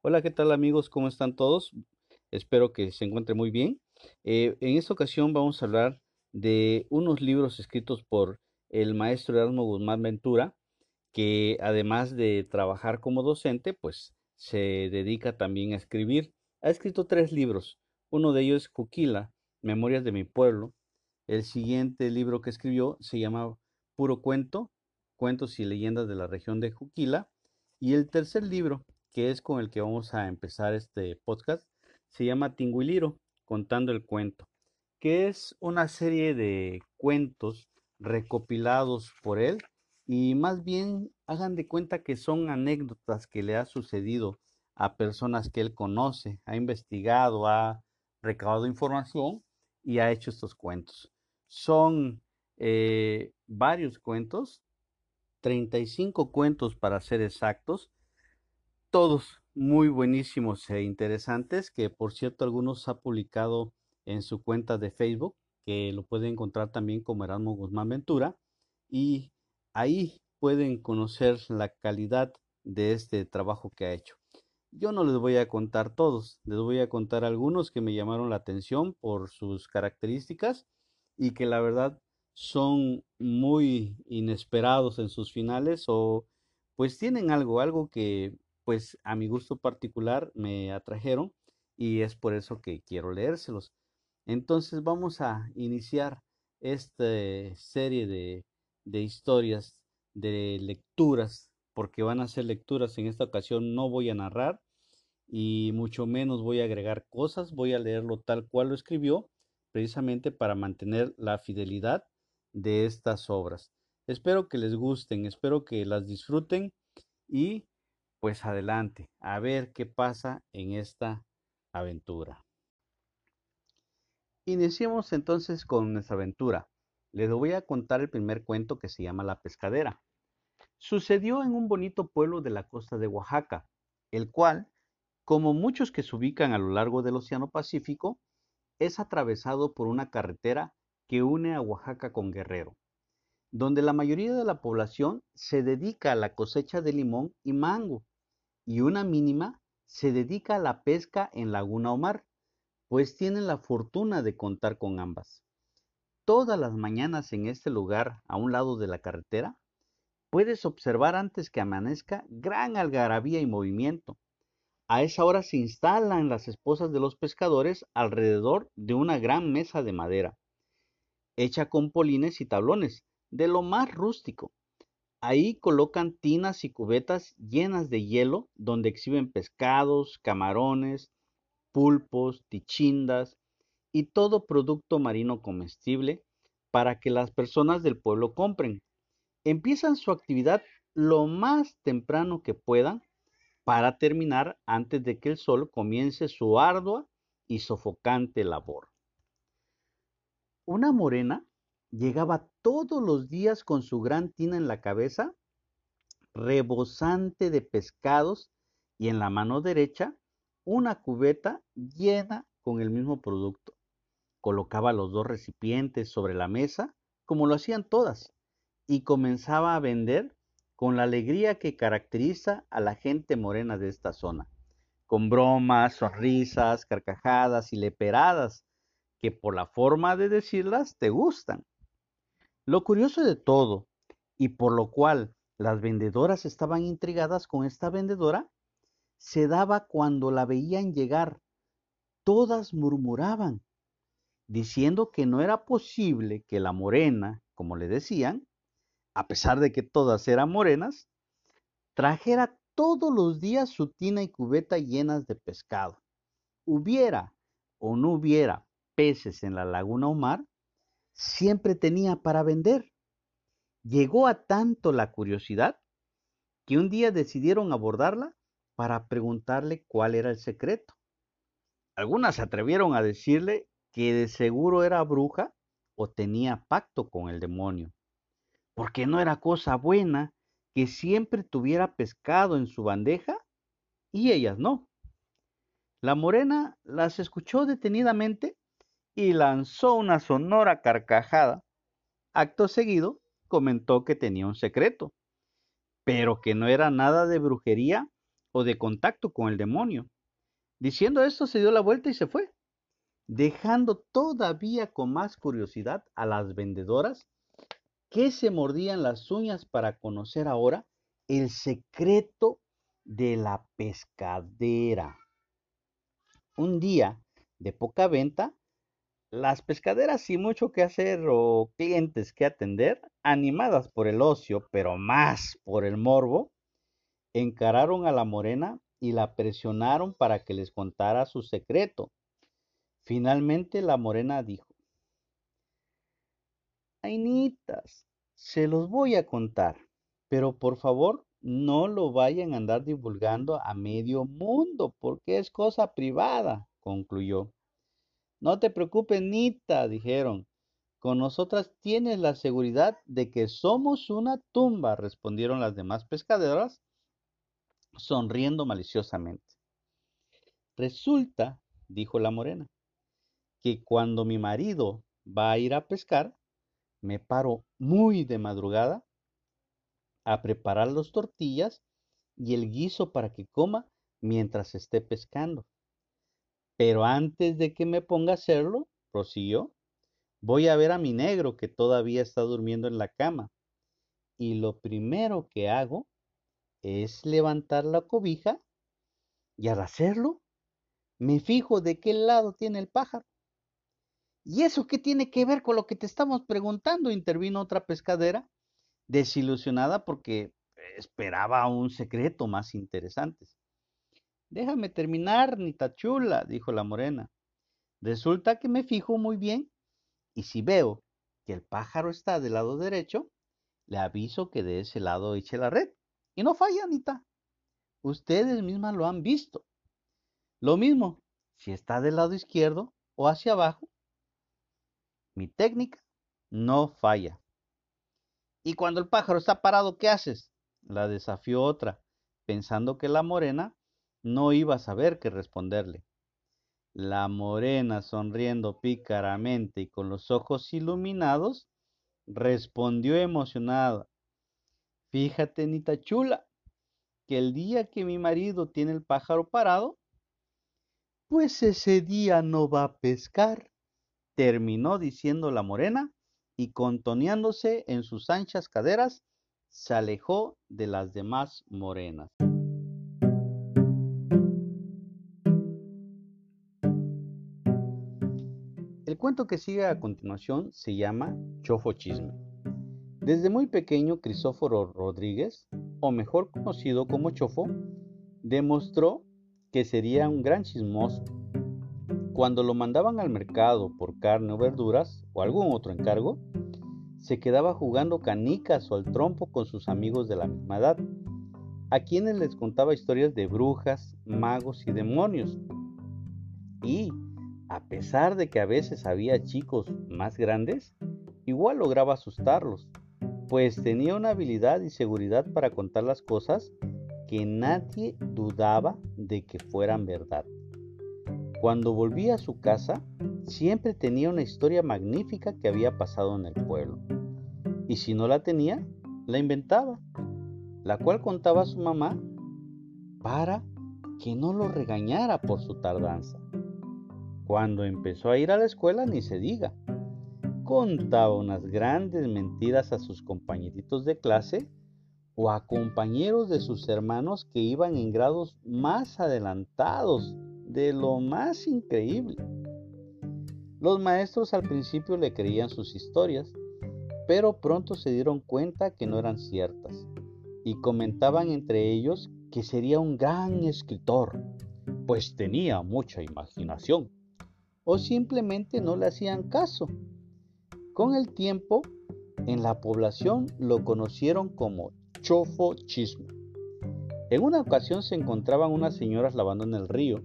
Hola, ¿qué tal amigos? ¿Cómo están todos? Espero que se encuentren muy bien. Eh, en esta ocasión vamos a hablar de unos libros escritos por el maestro Erasmo Guzmán Ventura, que además de trabajar como docente, pues se dedica también a escribir. Ha escrito tres libros. Uno de ellos es Cuquila, Memorias de mi pueblo. El siguiente libro que escribió se llama Puro Cuento, Cuentos y Leyendas de la región de Juquila. Y el tercer libro que es con el que vamos a empezar este podcast, se llama Tinguiliro, contando el cuento, que es una serie de cuentos recopilados por él y más bien hagan de cuenta que son anécdotas que le ha sucedido a personas que él conoce, ha investigado, ha recabado información y ha hecho estos cuentos. Son eh, varios cuentos, 35 cuentos para ser exactos, todos muy buenísimos e interesantes, que por cierto algunos ha publicado en su cuenta de Facebook, que lo pueden encontrar también como Erasmo Guzmán Ventura, y ahí pueden conocer la calidad de este trabajo que ha hecho. Yo no les voy a contar todos, les voy a contar algunos que me llamaron la atención por sus características y que la verdad son muy inesperados en sus finales o pues tienen algo, algo que pues a mi gusto particular me atrajeron y es por eso que quiero leérselos. Entonces vamos a iniciar esta serie de, de historias, de lecturas, porque van a ser lecturas. En esta ocasión no voy a narrar y mucho menos voy a agregar cosas, voy a leerlo tal cual lo escribió, precisamente para mantener la fidelidad de estas obras. Espero que les gusten, espero que las disfruten y pues adelante, a ver qué pasa en esta aventura. Iniciemos entonces con nuestra aventura. Les voy a contar el primer cuento que se llama La Pescadera. Sucedió en un bonito pueblo de la costa de Oaxaca, el cual, como muchos que se ubican a lo largo del Océano Pacífico, es atravesado por una carretera que une a Oaxaca con Guerrero, donde la mayoría de la población se dedica a la cosecha de limón y mango, y una mínima se dedica a la pesca en laguna o mar, pues tienen la fortuna de contar con ambas. Todas las mañanas en este lugar, a un lado de la carretera, puedes observar antes que amanezca gran algarabía y movimiento. A esa hora se instalan las esposas de los pescadores alrededor de una gran mesa de madera, hecha con polines y tablones, de lo más rústico, Ahí colocan tinas y cubetas llenas de hielo donde exhiben pescados, camarones, pulpos, tichindas y todo producto marino comestible para que las personas del pueblo compren. Empiezan su actividad lo más temprano que puedan para terminar antes de que el sol comience su ardua y sofocante labor. Una morena llegaba todos los días con su gran tina en la cabeza, rebosante de pescados, y en la mano derecha una cubeta llena con el mismo producto. Colocaba los dos recipientes sobre la mesa, como lo hacían todas, y comenzaba a vender con la alegría que caracteriza a la gente morena de esta zona, con bromas, sonrisas, carcajadas y leperadas, que por la forma de decirlas te gustan. Lo curioso de todo, y por lo cual las vendedoras estaban intrigadas con esta vendedora, se daba cuando la veían llegar. Todas murmuraban, diciendo que no era posible que la morena, como le decían, a pesar de que todas eran morenas, trajera todos los días su tina y cubeta llenas de pescado. Hubiera o no hubiera peces en la laguna o mar, siempre tenía para vender. Llegó a tanto la curiosidad que un día decidieron abordarla para preguntarle cuál era el secreto. Algunas se atrevieron a decirle que de seguro era bruja o tenía pacto con el demonio, porque no era cosa buena que siempre tuviera pescado en su bandeja y ellas no. La morena las escuchó detenidamente y lanzó una sonora carcajada. Acto seguido, comentó que tenía un secreto, pero que no era nada de brujería o de contacto con el demonio. Diciendo esto se dio la vuelta y se fue, dejando todavía con más curiosidad a las vendedoras que se mordían las uñas para conocer ahora el secreto de la pescadera. Un día de poca venta, las pescaderas sin mucho que hacer o clientes que atender, animadas por el ocio, pero más por el morbo, encararon a la morena y la presionaron para que les contara su secreto. Finalmente la morena dijo, Ainitas, se los voy a contar, pero por favor no lo vayan a andar divulgando a medio mundo, porque es cosa privada, concluyó. No te preocupes, Nita, dijeron. Con nosotras tienes la seguridad de que somos una tumba, respondieron las demás pescaderas sonriendo maliciosamente. Resulta, dijo la morena, que cuando mi marido va a ir a pescar, me paro muy de madrugada a preparar las tortillas y el guiso para que coma mientras esté pescando. Pero antes de que me ponga a hacerlo, prosiguió, voy a ver a mi negro que todavía está durmiendo en la cama. Y lo primero que hago es levantar la cobija y al hacerlo me fijo de qué lado tiene el pájaro. ¿Y eso qué tiene que ver con lo que te estamos preguntando? intervino otra pescadera, desilusionada porque esperaba un secreto más interesante. Déjame terminar, Nita chula, dijo la morena. Resulta que me fijo muy bien y si veo que el pájaro está del lado derecho, le aviso que de ese lado eche la red. Y no falla, Anita. Ustedes mismas lo han visto. Lo mismo, si está del lado izquierdo o hacia abajo, mi técnica no falla. Y cuando el pájaro está parado, ¿qué haces? La desafió otra, pensando que la morena no iba a saber qué responderle. La morena, sonriendo pícaramente y con los ojos iluminados, respondió emocionada. Fíjate, Nita chula, que el día que mi marido tiene el pájaro parado, pues ese día no va a pescar, terminó diciendo la morena, y contoneándose en sus anchas caderas, se alejó de las demás morenas. Cuento que sigue a continuación se llama Chofo Chisme. Desde muy pequeño, Crisóforo Rodríguez, o mejor conocido como Chofo, demostró que sería un gran chismoso. Cuando lo mandaban al mercado por carne o verduras o algún otro encargo, se quedaba jugando canicas o al trompo con sus amigos de la misma edad, a quienes les contaba historias de brujas, magos y demonios. Y, a pesar de que a veces había chicos más grandes, igual lograba asustarlos pues tenía una habilidad y seguridad para contar las cosas que nadie dudaba de que fueran verdad. Cuando volvía a su casa, siempre tenía una historia magnífica que había pasado en el pueblo. Y si no la tenía, la inventaba, la cual contaba a su mamá para que no lo regañara por su tardanza. Cuando empezó a ir a la escuela, ni se diga, contaba unas grandes mentiras a sus compañeritos de clase o a compañeros de sus hermanos que iban en grados más adelantados de lo más increíble. Los maestros al principio le creían sus historias, pero pronto se dieron cuenta que no eran ciertas y comentaban entre ellos que sería un gran escritor, pues tenía mucha imaginación, o simplemente no le hacían caso con el tiempo, en la población lo conocieron como Chofo Chisme. En una ocasión se encontraban unas señoras lavando en el río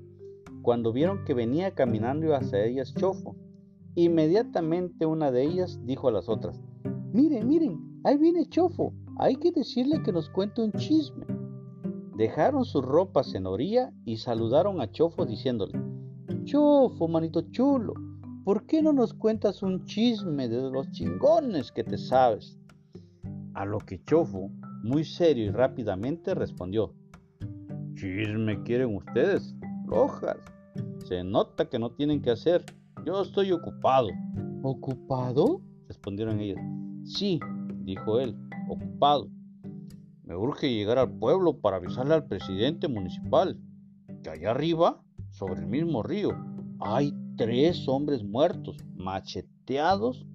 cuando vieron que venía caminando hacia ellas Chofo. Inmediatamente una de ellas dijo a las otras, miren, miren, ahí viene Chofo, hay que decirle que nos cuente un chisme. Dejaron sus ropas en orilla y saludaron a Chofo diciéndole, Chofo, manito chulo, ¿por qué no nos cuentas un chisme de los chingones que te sabes? A lo que Chofo, muy serio y rápidamente, respondió, Chisme quieren ustedes, lojas. Se nota que no tienen que hacer. Yo estoy ocupado. ¿Ocupado? respondieron ellos. Sí, dijo él, ocupado. Me urge llegar al pueblo para avisarle al presidente municipal que allá arriba, sobre el mismo río, hay tres hombres muertos, macheteados,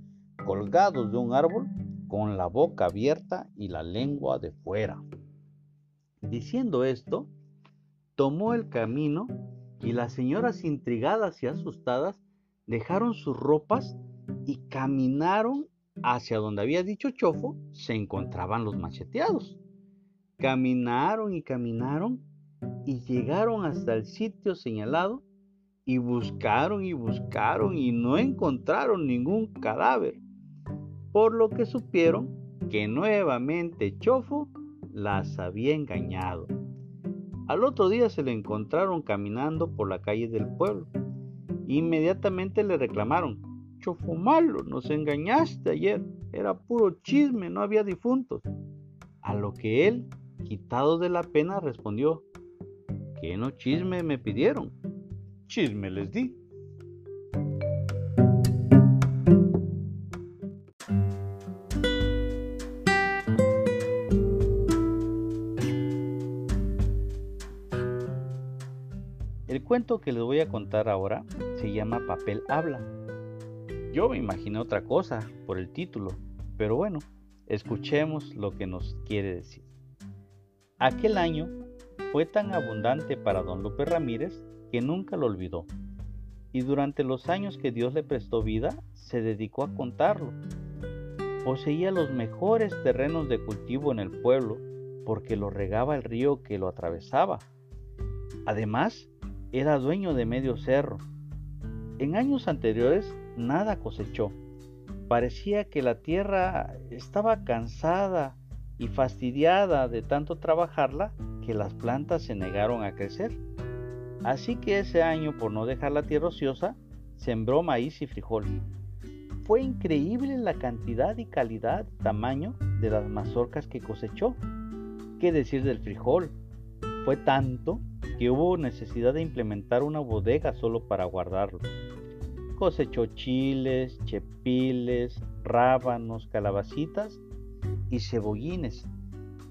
colgados de un árbol, con la boca abierta y la lengua de fuera. Diciendo esto, tomó el camino y las señoras intrigadas y asustadas dejaron sus ropas y caminaron hacia donde había dicho Chofo se encontraban los macheteados. Caminaron y caminaron y llegaron hasta el sitio señalado y buscaron y buscaron y no encontraron ningún cadáver, por lo que supieron que nuevamente Chofo las había engañado. Al otro día se le encontraron caminando por la calle del pueblo. Inmediatamente le reclamaron, Chofo malo, nos engañaste ayer, era puro chisme, no había difuntos. A lo que él, quitado de la pena, respondió, ¿qué no chisme me pidieron? Chisme les di. El cuento que les voy a contar ahora se llama Papel Habla. Yo me imaginé otra cosa por el título, pero bueno, escuchemos lo que nos quiere decir. Aquel año fue tan abundante para don Lupe Ramírez que nunca lo olvidó, y durante los años que Dios le prestó vida, se dedicó a contarlo. Poseía los mejores terrenos de cultivo en el pueblo porque lo regaba el río que lo atravesaba. Además, era dueño de medio cerro. En años anteriores nada cosechó. Parecía que la tierra estaba cansada y fastidiada de tanto trabajarla que las plantas se negaron a crecer. Así que ese año, por no dejar la tierra ociosa, sembró maíz y frijol. Fue increíble la cantidad y calidad, tamaño de las mazorcas que cosechó. ¿Qué decir del frijol? Fue tanto que hubo necesidad de implementar una bodega solo para guardarlo. Cosechó chiles, chepiles, rábanos, calabacitas y cebollines,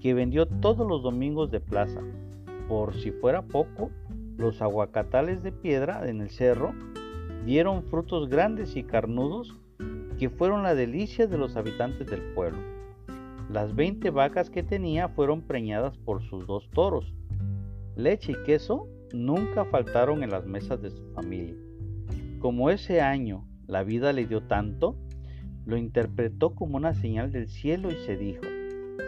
que vendió todos los domingos de plaza. Por si fuera poco, los aguacatales de piedra en el cerro dieron frutos grandes y carnudos que fueron la delicia de los habitantes del pueblo. Las 20 vacas que tenía fueron preñadas por sus dos toros, leche y queso nunca faltaron en las mesas de su familia. Como ese año la vida le dio tanto, lo interpretó como una señal del cielo y se dijo,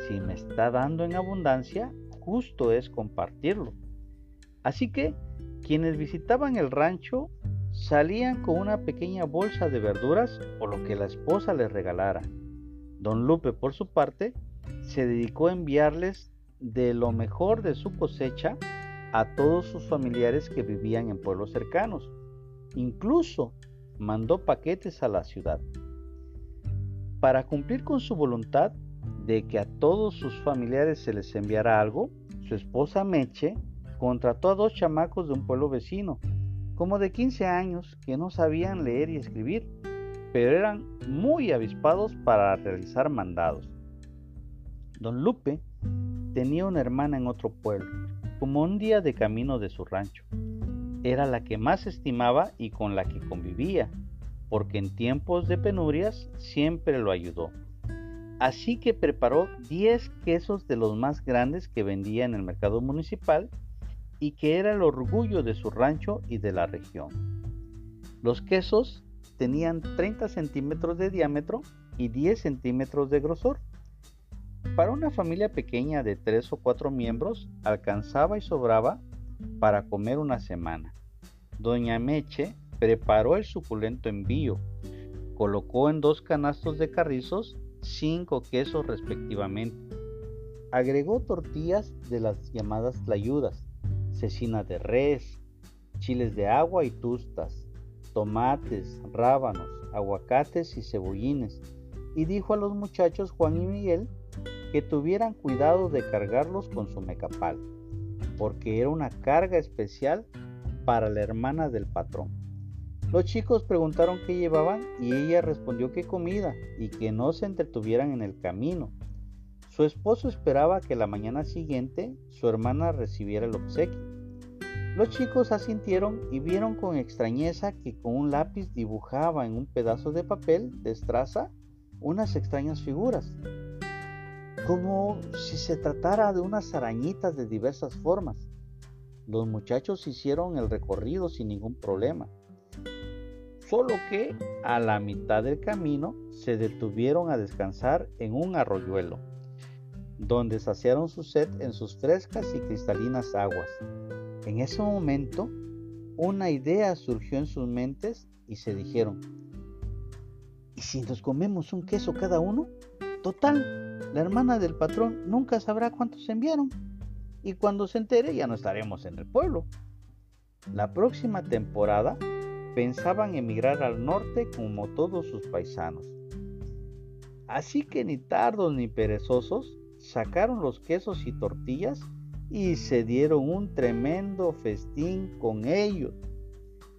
si me está dando en abundancia, justo es compartirlo. Así que quienes visitaban el rancho salían con una pequeña bolsa de verduras o lo que la esposa les regalara. Don Lupe, por su parte, se dedicó a enviarles de lo mejor de su cosecha a todos sus familiares que vivían en pueblos cercanos. Incluso mandó paquetes a la ciudad. Para cumplir con su voluntad de que a todos sus familiares se les enviara algo, su esposa Meche contrató a dos chamacos de un pueblo vecino, como de 15 años, que no sabían leer y escribir, pero eran muy avispados para realizar mandados. Don Lupe tenía una hermana en otro pueblo, como un día de camino de su rancho. Era la que más estimaba y con la que convivía, porque en tiempos de penurias siempre lo ayudó. Así que preparó 10 quesos de los más grandes que vendía en el mercado municipal y que era el orgullo de su rancho y de la región. Los quesos tenían 30 centímetros de diámetro y 10 centímetros de grosor para una familia pequeña de tres o cuatro miembros alcanzaba y sobraba para comer una semana. Doña Meche preparó el suculento envío, colocó en dos canastos de carrizos cinco quesos respectivamente. Agregó tortillas de las llamadas tlayudas, cecina de res, chiles de agua y tustas, tomates, rábanos, aguacates y cebollines, y dijo a los muchachos Juan y Miguel que tuvieran cuidado de cargarlos con su mecapal. porque era una carga especial para la hermana del patrón. Los chicos preguntaron qué llevaban y ella respondió que comida y que no se entretuvieran en el camino. Su esposo esperaba que la mañana siguiente su hermana recibiera el obsequio. Los chicos asintieron y vieron con extrañeza que con un lápiz dibujaba en un pedazo de papel de estraza unas extrañas figuras, como si se tratara de unas arañitas de diversas formas. Los muchachos hicieron el recorrido sin ningún problema, solo que a la mitad del camino se detuvieron a descansar en un arroyuelo, donde saciaron su sed en sus frescas y cristalinas aguas. En ese momento, una idea surgió en sus mentes y se dijeron, ¿y si nos comemos un queso cada uno? Total, la hermana del patrón nunca sabrá cuántos enviaron y cuando se entere ya no estaremos en el pueblo. La próxima temporada pensaban emigrar al norte como todos sus paisanos. Así que ni tardos ni perezosos sacaron los quesos y tortillas y se dieron un tremendo festín con ellos,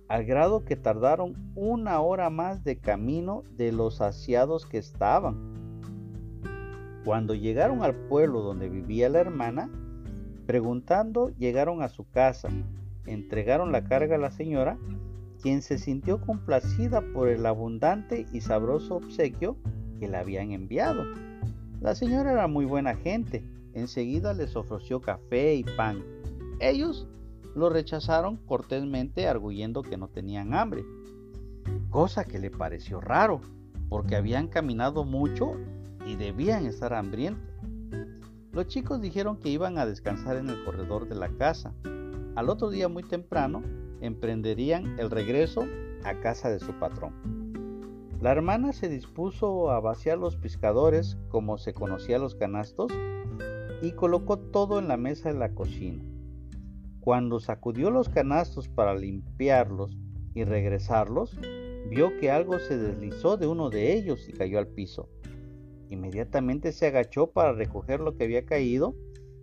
al grado que tardaron una hora más de camino de los saciados que estaban. Cuando llegaron al pueblo donde vivía la hermana, preguntando, llegaron a su casa, entregaron la carga a la señora, quien se sintió complacida por el abundante y sabroso obsequio que le habían enviado. La señora era muy buena gente, enseguida les ofreció café y pan. Ellos lo rechazaron cortésmente arguyendo que no tenían hambre, cosa que le pareció raro, porque habían caminado mucho y debían estar hambrientos. Los chicos dijeron que iban a descansar en el corredor de la casa. Al otro día muy temprano emprenderían el regreso a casa de su patrón. La hermana se dispuso a vaciar los pescadores como se conocía los canastos y colocó todo en la mesa de la cocina. Cuando sacudió los canastos para limpiarlos y regresarlos, vio que algo se deslizó de uno de ellos y cayó al piso. Inmediatamente se agachó para recoger lo que había caído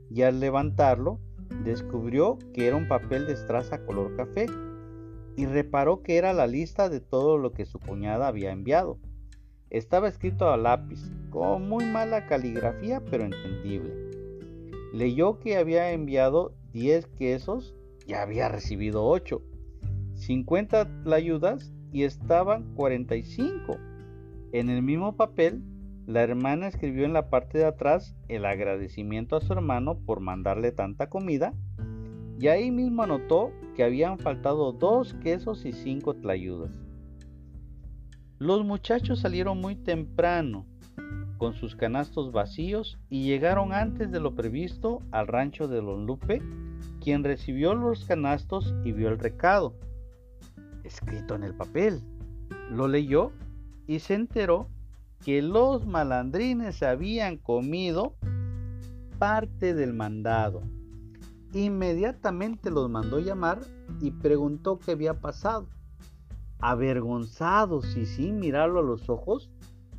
y al levantarlo descubrió que era un papel de estraza color café y reparó que era la lista de todo lo que su cuñada había enviado. Estaba escrito a lápiz, con muy mala caligrafía pero entendible. Leyó que había enviado 10 quesos y había recibido 8, 50 ayudas y estaban 45. En el mismo papel la hermana escribió en la parte de atrás el agradecimiento a su hermano por mandarle tanta comida y ahí mismo anotó que habían faltado dos quesos y cinco tlayudas. Los muchachos salieron muy temprano con sus canastos vacíos y llegaron antes de lo previsto al rancho de Don Lupe, quien recibió los canastos y vio el recado, escrito en el papel. Lo leyó y se enteró que los malandrines habían comido parte del mandado. Inmediatamente los mandó llamar y preguntó qué había pasado. Avergonzados y sin mirarlo a los ojos,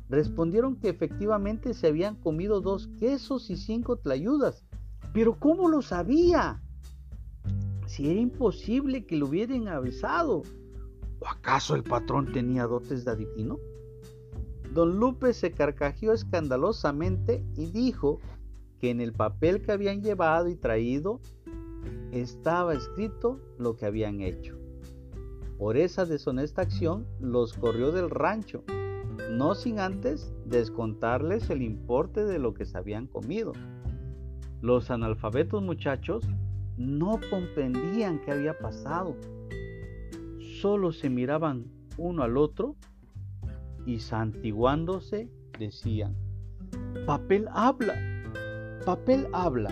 respondieron que efectivamente se habían comido dos quesos y cinco tlayudas. Pero ¿cómo lo sabía? Si era imposible que lo hubieran avisado. ¿O acaso el patrón tenía dotes de adivino? Don Lupe se carcajeó escandalosamente y dijo que en el papel que habían llevado y traído estaba escrito lo que habían hecho. Por esa deshonesta acción los corrió del rancho, no sin antes descontarles el importe de lo que se habían comido. Los analfabetos muchachos no comprendían qué había pasado, solo se miraban uno al otro y santiguándose decían, papel habla, papel habla.